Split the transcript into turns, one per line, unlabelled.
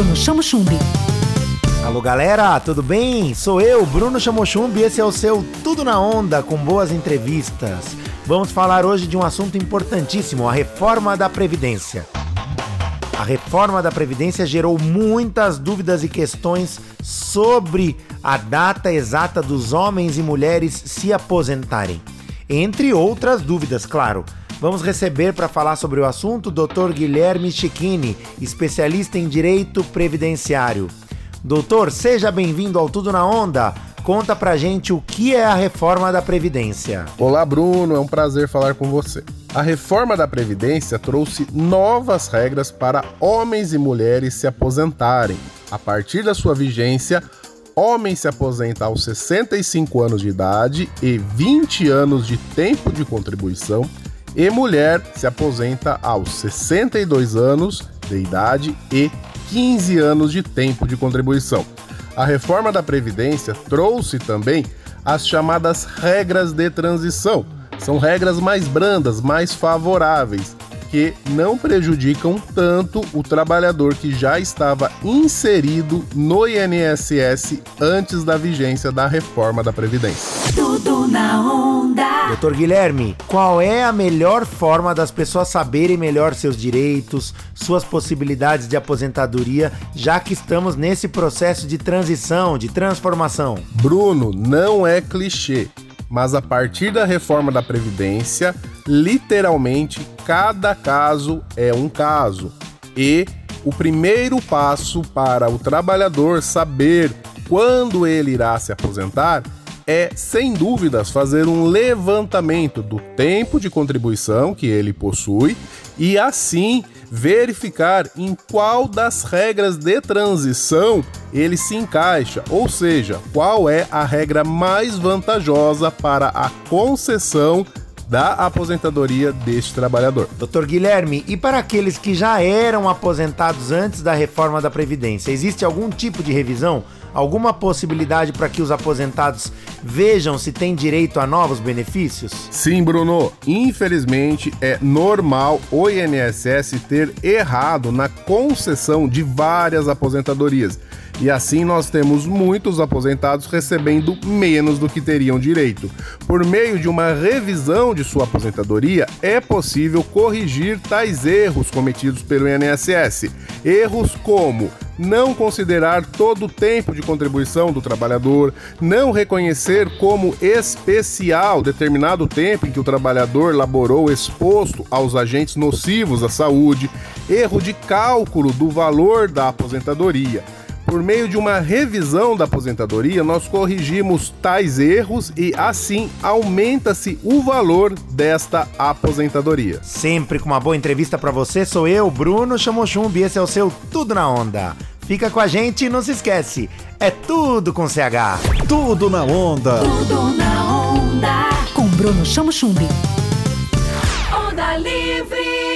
Bruno Chamo Chumbi.
Alô galera, tudo bem? Sou eu, Bruno Chamochumbi, esse é o seu Tudo na Onda com boas entrevistas. Vamos falar hoje de um assunto importantíssimo, a reforma da Previdência. A reforma da Previdência gerou muitas dúvidas e questões sobre a data exata dos homens e mulheres se aposentarem. Entre outras dúvidas, claro. Vamos receber para falar sobre o assunto o Dr. Guilherme Chiquini, especialista em direito previdenciário. Doutor, seja bem-vindo ao Tudo na Onda. Conta pra gente o que é a reforma da Previdência.
Olá, Bruno, é um prazer falar com você. A reforma da Previdência trouxe novas regras para homens e mulheres se aposentarem. A partir da sua vigência, homem se aposenta aos 65 anos de idade e 20 anos de tempo de contribuição, e mulher se aposenta aos 62 anos de idade e 15 anos de tempo de contribuição. A reforma da Previdência trouxe também as chamadas regras de transição. São regras mais brandas, mais favoráveis, que não prejudicam tanto o trabalhador que já estava inserido no INSS antes da vigência da reforma da Previdência.
Doutor Guilherme, qual é a melhor forma das pessoas saberem melhor seus direitos, suas possibilidades de aposentadoria, já que estamos nesse processo de transição, de transformação?
Bruno, não é clichê, mas a partir da reforma da Previdência, literalmente cada caso é um caso. E o primeiro passo para o trabalhador saber quando ele irá se aposentar é, sem dúvidas, fazer um levantamento do tempo de contribuição que ele possui e assim verificar em qual das regras de transição ele se encaixa, ou seja, qual é a regra mais vantajosa para a concessão da aposentadoria deste trabalhador.
Doutor Guilherme, e para aqueles que já eram aposentados antes da reforma da Previdência, existe algum tipo de revisão? Alguma possibilidade para que os aposentados vejam se têm direito a novos benefícios?
Sim, Bruno. Infelizmente, é normal o INSS ter errado na concessão de várias aposentadorias. E assim nós temos muitos aposentados recebendo menos do que teriam direito. Por meio de uma revisão de sua aposentadoria, é possível corrigir tais erros cometidos pelo INSS. Erros como não considerar todo o tempo de contribuição do trabalhador, não reconhecer como especial determinado tempo em que o trabalhador laborou exposto aos agentes nocivos à saúde, erro de cálculo do valor da aposentadoria. Por meio de uma revisão da aposentadoria, nós corrigimos tais erros e assim aumenta-se o valor desta aposentadoria.
Sempre com uma boa entrevista para você, sou eu, Bruno Chamochumbi, esse é o seu Tudo na Onda. Fica com a gente e não se esquece, é tudo com CH.
Tudo na onda.
Tudo na onda. Com Bruno Chamo Chumbi. Onda Livre.